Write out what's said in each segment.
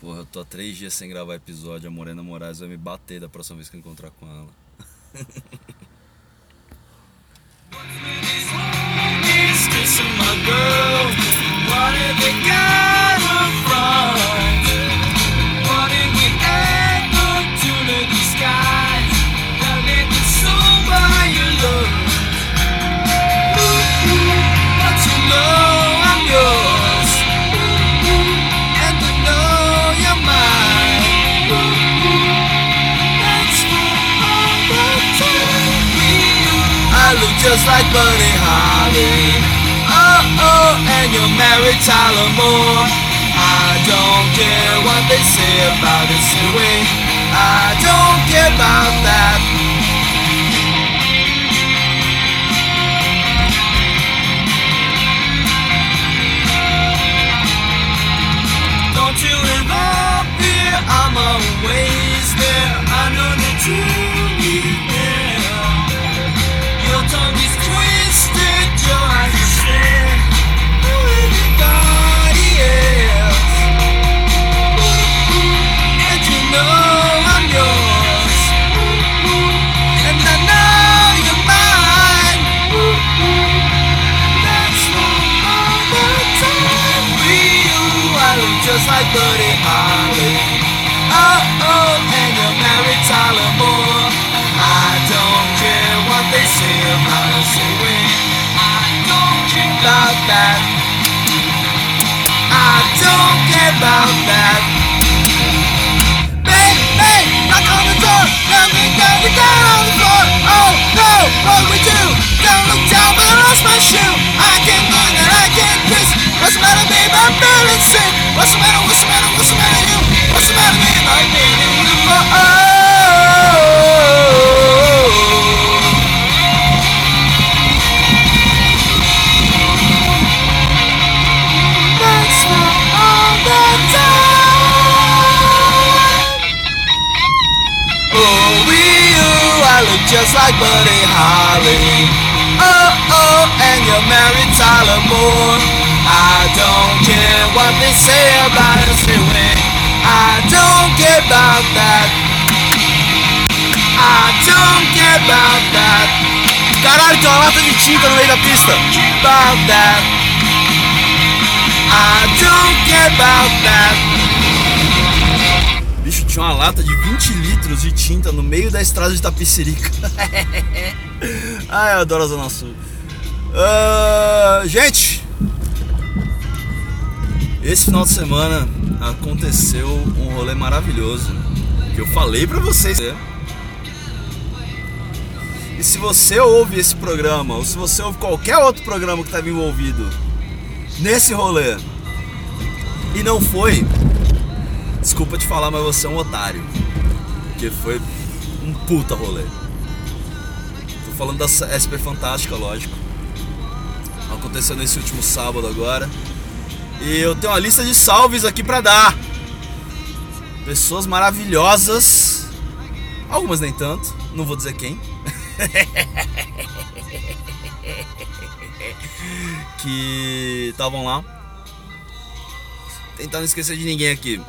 Porra, eu tô há três dias sem gravar episódio. A Morena Moraes vai me bater da próxima vez que eu encontrar com ela. I just like Buddy Holly. Oh, oh, and you're married Tyler Moore. I don't care what they say about it, anyway. I don't care about that. Don't you up here? I'm always there. I know that you like Buddy Holly. Oh, oh, and you're married Tyler Moore. I don't care what they say about us anyway. I don't care about that. I don't care about that. Bang, bang, knock on the door. Nothing got me down on the floor. Oh no, what we do? Don't look down, but I lost my shoe. I can't move and I can't piss. What's the matter, babe? I'm feeling sick. What's the matter? What's the matter? What's the matter, you? What's the matter, babe? I'm feeling oh, oh. That's for all the time. Oh, we you, I look just like Buddy Holly. Oh, oh, and you're married Tyler Moore. I don't care what they say about us anyway. I don't care about that. I don't care about that. Caralho, tem uma lata de tinta no meio da pista. About that. I don't care about that. Bicho, tinha uma lata de 20 litros de tinta no meio da estrada de Tapicerica. Ai, eu adoro a Zona Sul. Ah, gente, esse final de semana aconteceu um rolê maravilhoso que eu falei pra vocês. E se você ouve esse programa, ou se você ouve qualquer outro programa que estava envolvido nesse rolê e não foi, desculpa te falar, mas você é um otário. Porque foi um puta rolê. Tô falando da SP Fantástica, lógico. Aconteceu nesse último sábado agora. E eu tenho uma lista de salves aqui pra dar. Pessoas maravilhosas. Algumas nem tanto, não vou dizer quem. que estavam lá. Tentar não esquecer de ninguém aqui.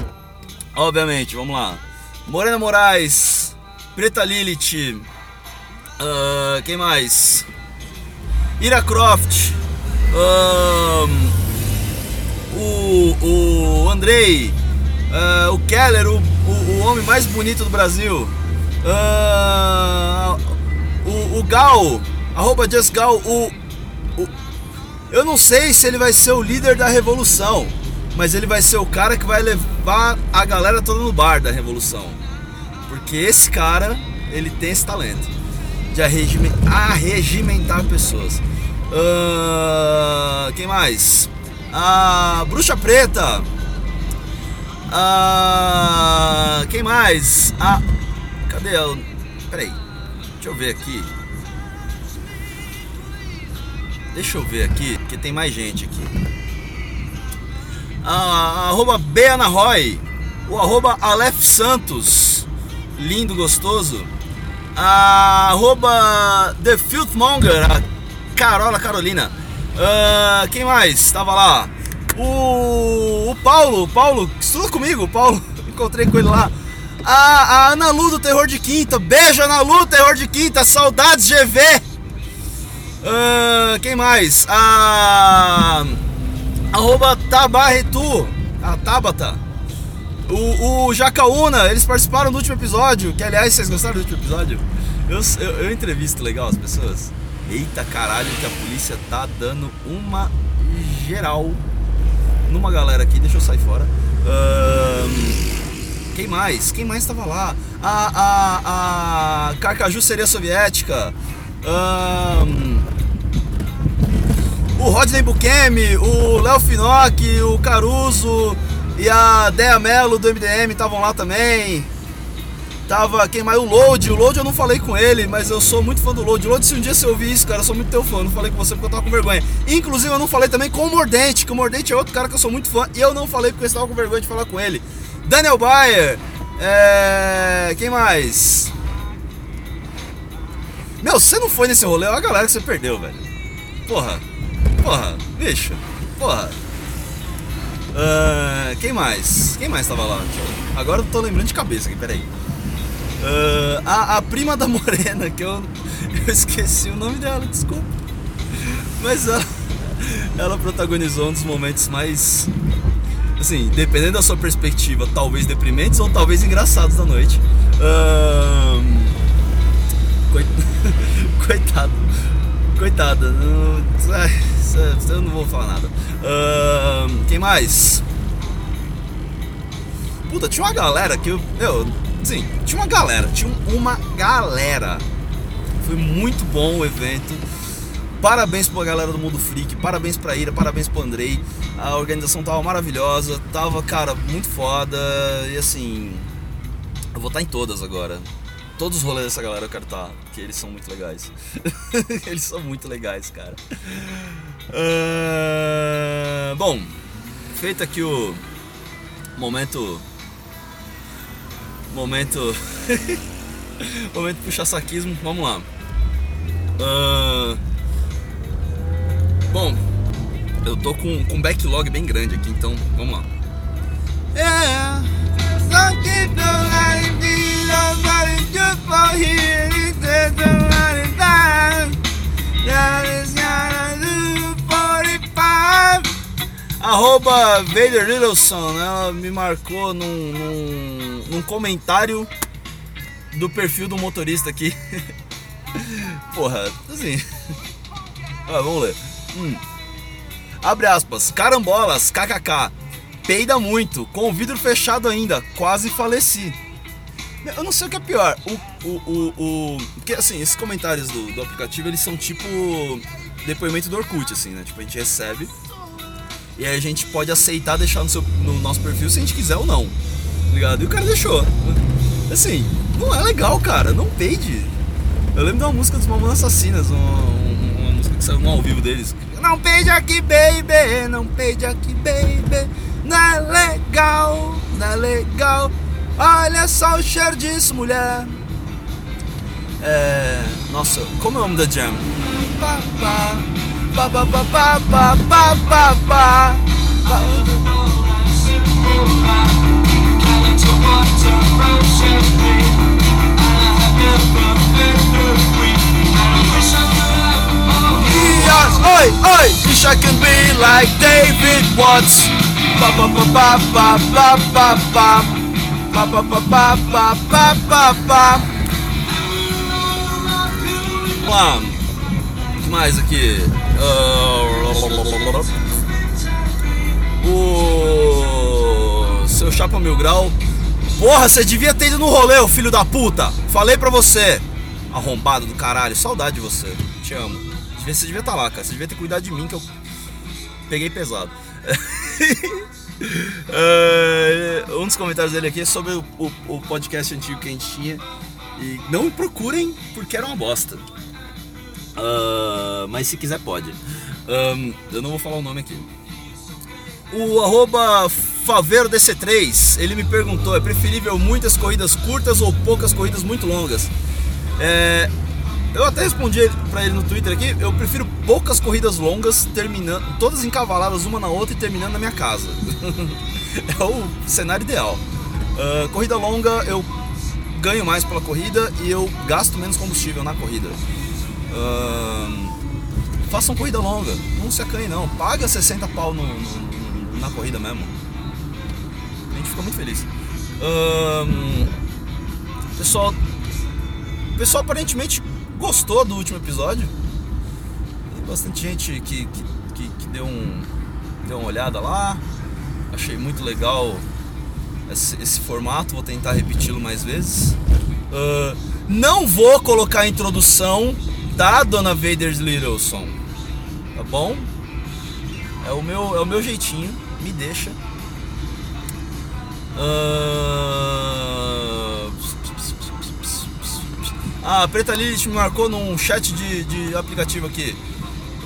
Obviamente, vamos lá. Morena Moraes, Preta Lilith, ah, quem mais? Ira Croft, ahn, o, o Andrei, ah, o Keller, o, o, o homem mais bonito do Brasil, ah, o, o Gal, arroba Just Gal, o, o, eu não sei se ele vai ser o líder da revolução, mas ele vai ser o cara que vai levar a galera toda no bar da revolução. Porque esse cara, ele tem esse talento de arregime- arregimentar pessoas. Ah, quem mais? A Bruxa Preta. Ah, quem mais? A, cadê? o- Peraí, deixa eu ver aqui. Deixa eu ver aqui, porque tem mais gente aqui. A, arroba Beana Roy, o arroba Aleph Santos, lindo, gostoso. A, arroba The Filthmonger, a Carola Carolina. Ah, quem mais? Tava lá. O, o Paulo, Paulo, estuda comigo, Paulo, encontrei com ele lá. A, a Ana Lu do Terror de Quinta, beijo Ana Lu, Terror de Quinta, saudades GV. Uh, quem mais? A. Arroba Tabarretu, a Tabata. O, o Jacaúna, eles participaram do último episódio. Que aliás, vocês gostaram do último episódio? Eu, eu, eu entrevisto legal as pessoas. Eita caralho, que a polícia tá dando uma geral numa galera aqui. Deixa eu sair fora. Um, quem mais? Quem mais tava lá? A, a, a Carcaju seria soviética. Um, o Rodney Bukemi, o Léo Finock, o Caruso e a Dea Mello do MDM estavam lá também. Tava quem mais? O Load. O Load eu não falei com ele, mas eu sou muito fã do Load. Load, se um dia você ouvir isso, cara, eu sou muito teu fã. Não falei com você porque eu tava com vergonha. Inclusive, eu não falei também com o Mordente, que o Mordente é outro cara que eu sou muito fã. E eu não falei porque eu estava com vergonha de falar com ele. Daniel Bayer. É... Quem mais? Meu, você não foi nesse rolê, olha a galera que você perdeu, velho. Porra. Porra, bicho. Porra. Uh, quem mais? Quem mais tava lá? Agora eu tô lembrando de cabeça aqui, peraí. Uh, a, a, prima da Morena, que eu, eu esqueci o nome dela, desculpa. Mas ela, ela protagonizou um dos momentos mais. Assim, dependendo da sua perspectiva, talvez deprimentes ou talvez engraçados da noite. Uh, coit, coitado. Coitada. Não, eu não vou falar nada. Uh, quem mais? Puta, tinha uma galera que eu. eu Sim, tinha uma galera, tinha uma galera. Foi muito bom o evento. Parabéns pra galera do Mundo Freak, parabéns pra Ira, parabéns pro Andrei. A organização tava maravilhosa, tava, cara, muito foda. E assim, eu vou estar em todas agora. Todos os rolês dessa galera eu quero estar, porque eles são muito legais. eles são muito legais, cara. Uh, bom, feito aqui o momento Momento. Momento puxar saquismo, vamos lá. Uh... Bom, eu tô com, com um backlog bem grande aqui, então vamos lá. Yeah. Arroba Vader Littleson, ela me marcou num, num, num comentário do perfil do motorista aqui. Porra, assim. Ah, vamos ler. Hum. Abre aspas. Carambolas, kkk. Peida muito, com o vidro fechado ainda. Quase faleci. Eu não sei o que é pior. O. o, o, o porque assim, esses comentários do, do aplicativo eles são tipo. Depoimento do Orkut, assim, né? Tipo, a gente recebe e aí a gente pode aceitar deixar no, seu, no nosso perfil se a gente quiser ou não. Ligado? E o cara deixou. Assim, não é legal, cara. Não peide. Eu lembro de uma música dos Mamonas Assassinas, uma, uma, música que saiu ao vivo deles. Não peide aqui, baby. Não peide aqui, baby. Não é legal, não é legal. Olha só o cheiro disso, mulher. É. Nossa, como é o nome da jam? Ba like David Watts. Ba ba ba ba ba ba ba ba ba ba ba ba ba ba ba ba. One. mais aqui? O seu chapa mil grau. Porra, você devia ter ido no rolê, o filho da puta. Falei pra você. Arrombado do caralho. Saudade de você. Te amo. Você devia estar tá lá, cara. Você devia ter cuidado de mim que eu peguei pesado. uh, um dos comentários dele aqui é sobre o, o, o, podcast antigo que a gente tinha. E não procurem porque era uma bosta. Uh, mas se quiser pode. Um, eu não vou falar o nome aqui. O arroba Faveiro DC3, ele me perguntou: é preferível muitas corridas curtas ou poucas corridas muito longas? É, eu até respondi pra ele no Twitter aqui, eu prefiro poucas corridas longas, terminando, todas encavaladas uma na outra e terminando na minha casa. é o cenário ideal. Uh, corrida longa, eu ganho mais pela corrida e eu gasto menos combustível na corrida. Uh, façam corrida longa, não se acanhe não. Paga 60 pau no, no, na corrida mesmo. A gente fica muito feliz. Uh, pessoal, pessoal aparentemente gostou do último episódio. Tem bastante gente que, que, que, que deu, um, deu uma olhada lá. Achei muito legal esse, esse formato, vou tentar repeti-lo mais vezes. Uh, não vou colocar a introdução da Dona Vader's Little tá bom? É o meu, é o meu jeitinho, me deixa. Uh, a Preta Lilith me marcou num chat de, de aplicativo aqui.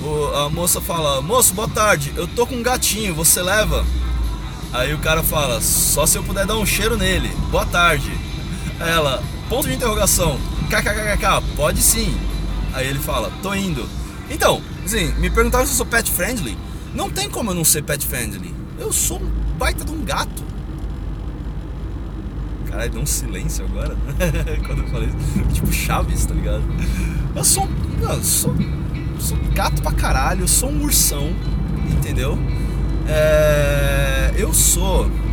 O, a moça fala: Moço, boa tarde, eu tô com um gatinho, você leva? Aí o cara fala: Só se eu puder dar um cheiro nele. Boa tarde. Ela: Ponto de interrogação. KKKK, pode sim. Aí ele fala: Tô indo. Então, assim, me perguntaram se eu sou pet friendly. Não tem como eu não ser pet friendly. Eu sou um baita de um gato. Caralho, deu um silêncio agora. Quando eu falei isso. Tipo Chaves, tá ligado? Eu sou. Eu sou. Sou gato pra caralho, eu sou um ursão, entendeu? É, eu sou um.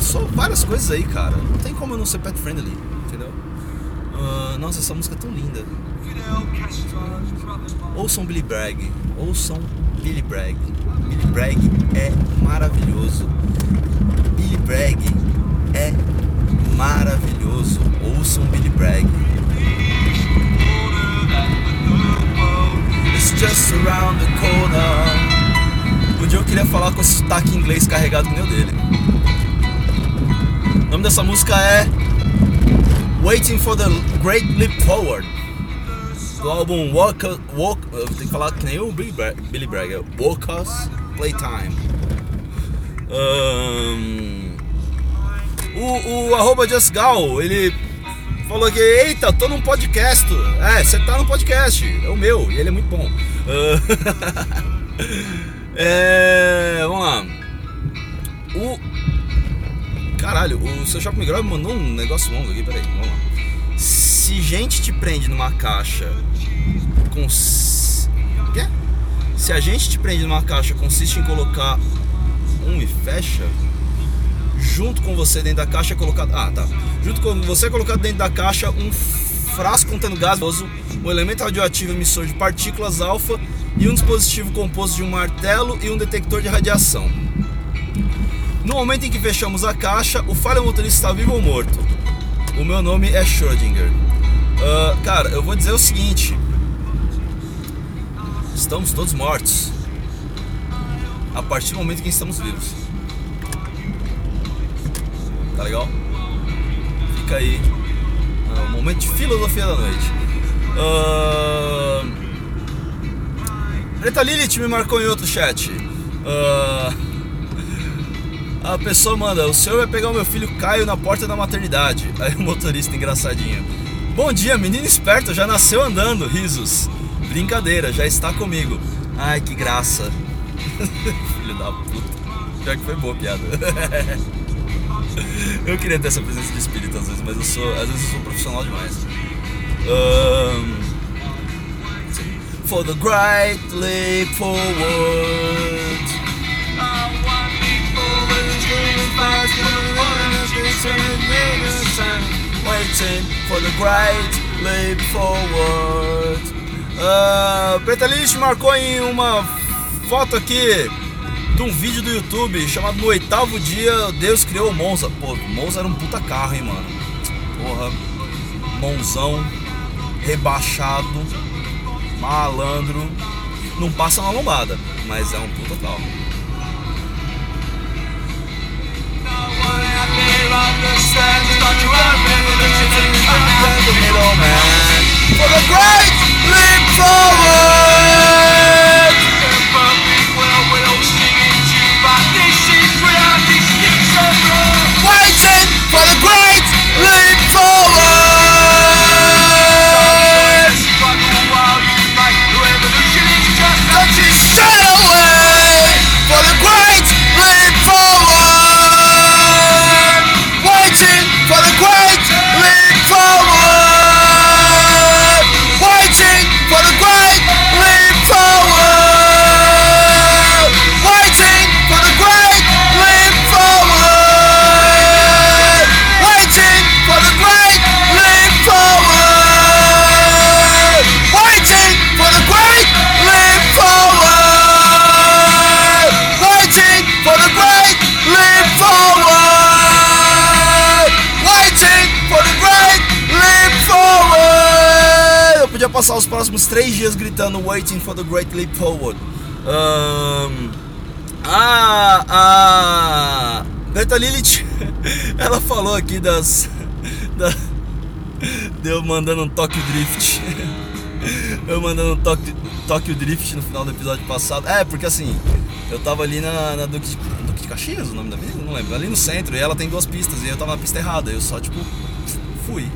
Sou várias coisas aí, cara. Não tem como eu não ser pet friendly, entendeu? Uh, nossa, essa música é tão linda. Ouçam Billy Bragg. Ouçam Billy Bragg. Billy Bragg é maravilhoso. Billy Bragg é maravilhoso. Ouçam Billy Bragg. It's just around the corner. Um dia eu queria falar com esse sotaque inglês carregado que nem o dele. O nome dessa música é Waiting for the Great Leap Forward do álbum Walk, Walk eu tenho que falar que nem o Billy, Bragg, Billy Bragg é Walk Us Playtime. Um, o, o arroba JustGal, ele falou que, eita, tô num podcast. É, você tá num podcast, é o meu, e ele é muito bom. Uh, é, vamos lá. O. Caralho, o seu Shopping Grove mandou um negócio longo aqui, peraí, vamos lá. Se gente te prende numa caixa com. Quê? Se a gente te prende numa caixa consiste em colocar um e fecha, junto com você dentro da caixa é colocado. Ah, tá. Junto com você é colocado dentro da caixa um frasco contendo gasoso, um elemento radioativo emissor de partículas alfa e um dispositivo composto de um martelo e um detector de radiação. No momento em que fechamos a caixa, o falho motorista está vivo ou morto? O meu nome é Schrödinger. Uh, cara, eu vou dizer o seguinte: estamos todos mortos a partir do momento que estamos vivos. Tá legal? Fica aí uh, um momento de filosofia da noite. Uh... Preta Lilith me marcou em outro chat. Uh... A pessoa manda: O senhor vai pegar o meu filho Caio na porta da maternidade. Aí o motorista engraçadinho: Bom dia, menino esperto, já nasceu andando. Risos. Brincadeira, já está comigo. Ai, que graça. Filho da puta. Pior que foi boa a piada. eu queria ter essa presença de espírito às vezes, mas eu sou. Às vezes eu sou profissional demais. Um, for the great leap forward. Waiting for the great leap forward. Uh, Preta marcou em uma foto aqui de um vídeo do YouTube chamado No Oitavo Dia Deus Criou Monza. Pô, Monza era um puta carro, hein, mano. Porra, monzão, rebaixado, malandro. Não passa na lombada, mas é um puta carro. Everyone at me, love the thought you were revolution. Três dias gritando Waiting for the Great Leap Forward. Um, a, a Beta Lilith, ela falou aqui das. Da, deu mandando um Tokyo Drift. Eu mandando um Tokyo, Drift no final do episódio passado. É, porque assim, eu tava ali na, na Duque, de, Duque de Caxias, o nome da vida? Não lembro. Ali no centro, e ela tem duas pistas, e eu tava na pista errada. Eu só, tipo, fui.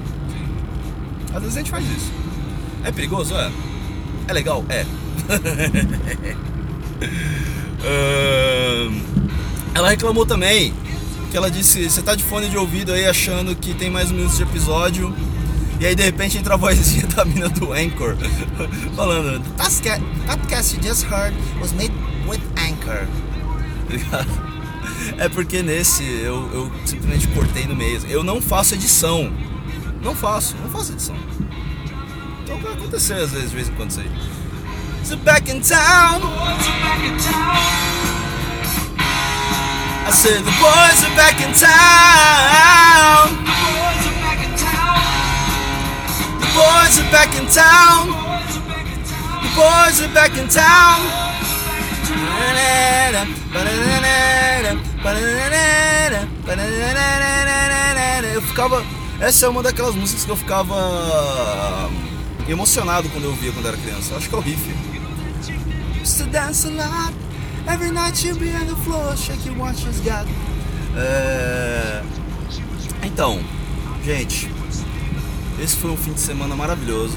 Às vezes a gente faz isso. É perigoso? É. É legal? É. ela reclamou também que ela disse: Você tá de fone de ouvido aí achando que tem mais um minuto de episódio. E aí de repente entra a vozinha da mina do Anchor falando: The podcast you just heard was made with Anchor. É porque nesse eu, eu simplesmente cortei no meio. Eu não faço edição. Não faço, não faço edição. Então vai acontecer às vezes, de vez em quando isso aí. So back in town. I said the boys are back in town. The boys are back in town. The boys are back in town. Eu ficava. Essa é uma daquelas músicas que eu ficava emocionado quando eu ouvia quando era criança. Eu acho que é o riff. To dance a lot. Every night you be on the floor, shake your got. É... Então, gente, esse foi um fim de semana maravilhoso.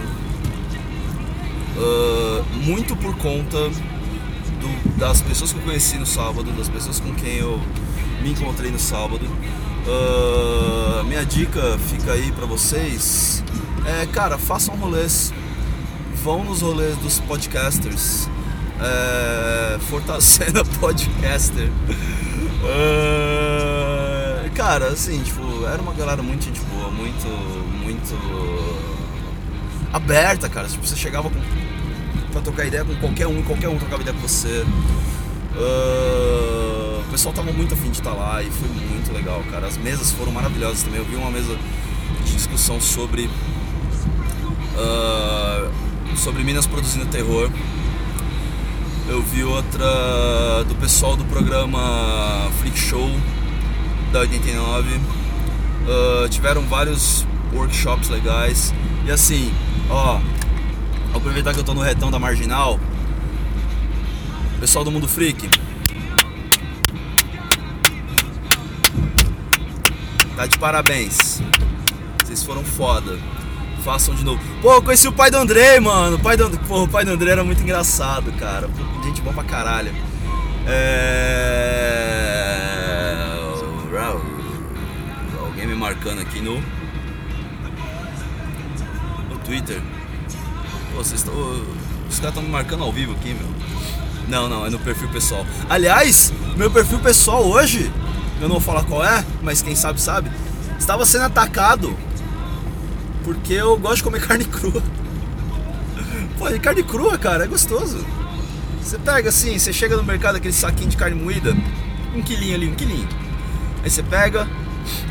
Uh, muito por conta do, das pessoas que eu conheci no sábado, das pessoas com quem eu me encontrei no sábado. Uh, minha dica fica aí para vocês. É, cara, façam rolês. Vão nos rolês dos podcasters é, fortalecendo podcaster. É, cara, assim, tipo, era uma galera muito gente boa, muito, muito aberta, cara. Tipo, você chegava com, pra trocar ideia com qualquer um, qualquer um trocava ideia com você. Uh, o pessoal tava muito afim de estar lá e foi muito legal, cara. As mesas foram maravilhosas também. Eu vi uma mesa de discussão sobre uh, sobre Minas produzindo terror eu vi outra do pessoal do programa Freak Show da 89. Uh, tiveram vários workshops legais. E assim, ó, aproveitar que eu tô no retão da marginal. Pessoal do Mundo Freak. Tá de parabéns. Vocês foram foda façam de novo. Pô, eu conheci o pai do André, mano. O pai do, pô, o pai do André era muito engraçado, cara. Gente boa pra caralho. É... Alguém me marcando aqui no. No Twitter. Pô, vocês estão. Os caras estão me marcando ao vivo aqui, meu. Não, não, é no perfil pessoal. Aliás, meu perfil pessoal hoje, eu não vou falar qual é, mas quem sabe sabe, estava sendo atacado porque eu gosto de comer carne crua. Pô, e carne crua, cara, é gostoso. Você pega assim, você chega no mercado, aquele saquinho de carne moída, um quilinho ali, um quilinho. Aí você pega,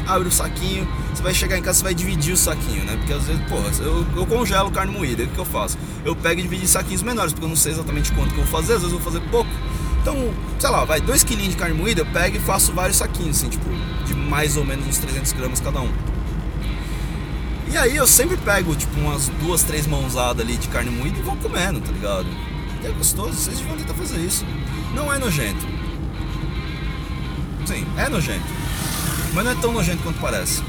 abre o saquinho, você vai chegar em casa, você vai dividir o saquinho, né? Porque às vezes, porra, eu, eu congelo carne moída, o que eu faço? Eu pego e divido em saquinhos menores, porque eu não sei exatamente quanto que eu vou fazer, às vezes eu vou fazer pouco. Então, sei lá, vai, dois quilinhos de carne moída, eu pego e faço vários saquinhos, assim, tipo, de mais ou menos uns 300 gramas cada um. E aí eu sempre pego, tipo, umas duas, três mãozadas ali de carne moída e vou comendo, tá ligado? E é gostoso, vocês vão tentar fazer isso. Não é nojento. Sim, é nojento. Mas não é tão nojento quanto parece.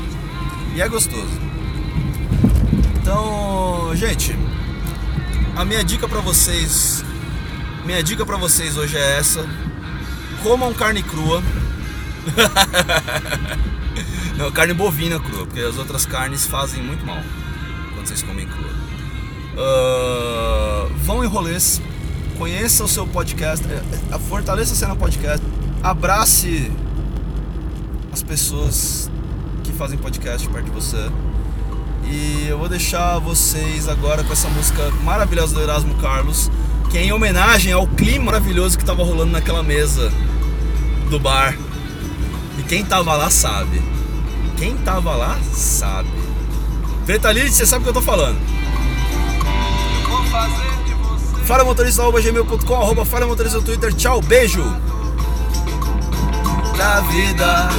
E é gostoso. Então, gente, a minha dica para vocês, minha dica para vocês hoje é essa: comam carne crua. Não, carne bovina crua, porque as outras carnes fazem muito mal quando vocês comem crua. Uh, vão em rolês, conheça o seu podcast, é, é, fortaleça a cena podcast, abrace as pessoas que fazem podcast perto de você. E eu vou deixar vocês agora com essa música maravilhosa do Erasmo Carlos, que é em homenagem ao clima maravilhoso que estava rolando naquela mesa do bar. E quem tava lá sabe. Quem tava lá sabe. Preta Lilith, você sabe o que eu tô falando. Vou fazer falamotorista.gmail.com, arroba falamotorista no Twitter. Tchau, beijo! Da vida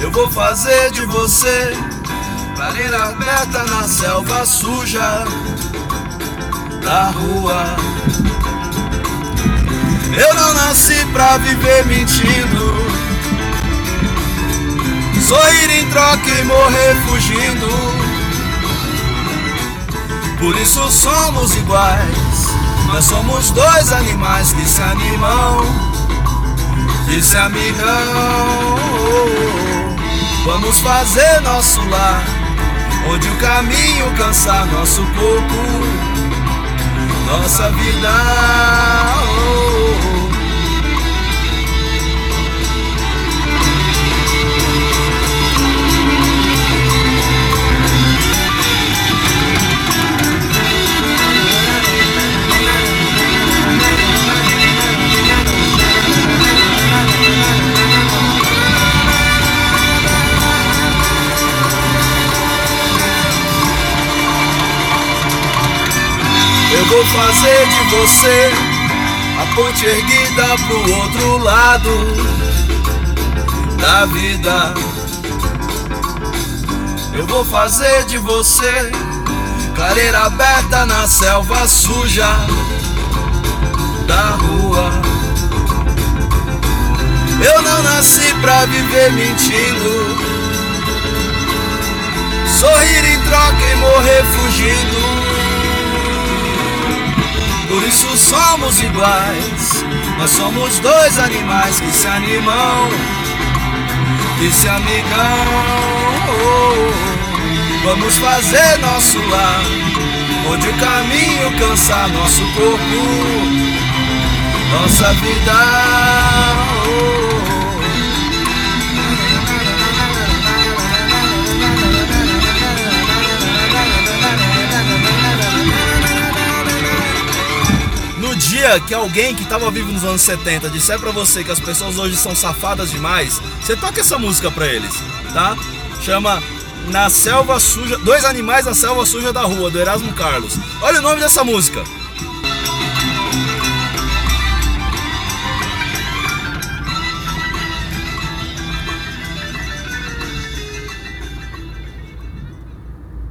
Eu vou fazer de você Clareira aberta na selva suja Da rua Eu não nasci pra viver mentindo Sorrir em troca e morrer fugindo por isso somos iguais. Nós somos dois animais que se animam, que se amigam. Vamos fazer nosso lar, onde o caminho cansar nosso corpo, nossa vida. Eu vou fazer de você a ponte erguida pro outro lado da vida. Eu vou fazer de você clareira aberta na selva suja da rua. Eu não nasci pra viver mentindo, sorrir em troca e morrer fugindo. Por isso somos iguais. Nós somos dois animais que se animam, que se amigam. Vamos fazer nosso lar, onde o caminho cansa nosso corpo, nossa vida. Dia que alguém que estava vivo nos anos 70 disser para você que as pessoas hoje são safadas demais, você toca essa música para eles, tá? Chama Na Selva Suja, Dois Animais na Selva Suja da Rua, do Erasmo Carlos. Olha o nome dessa música.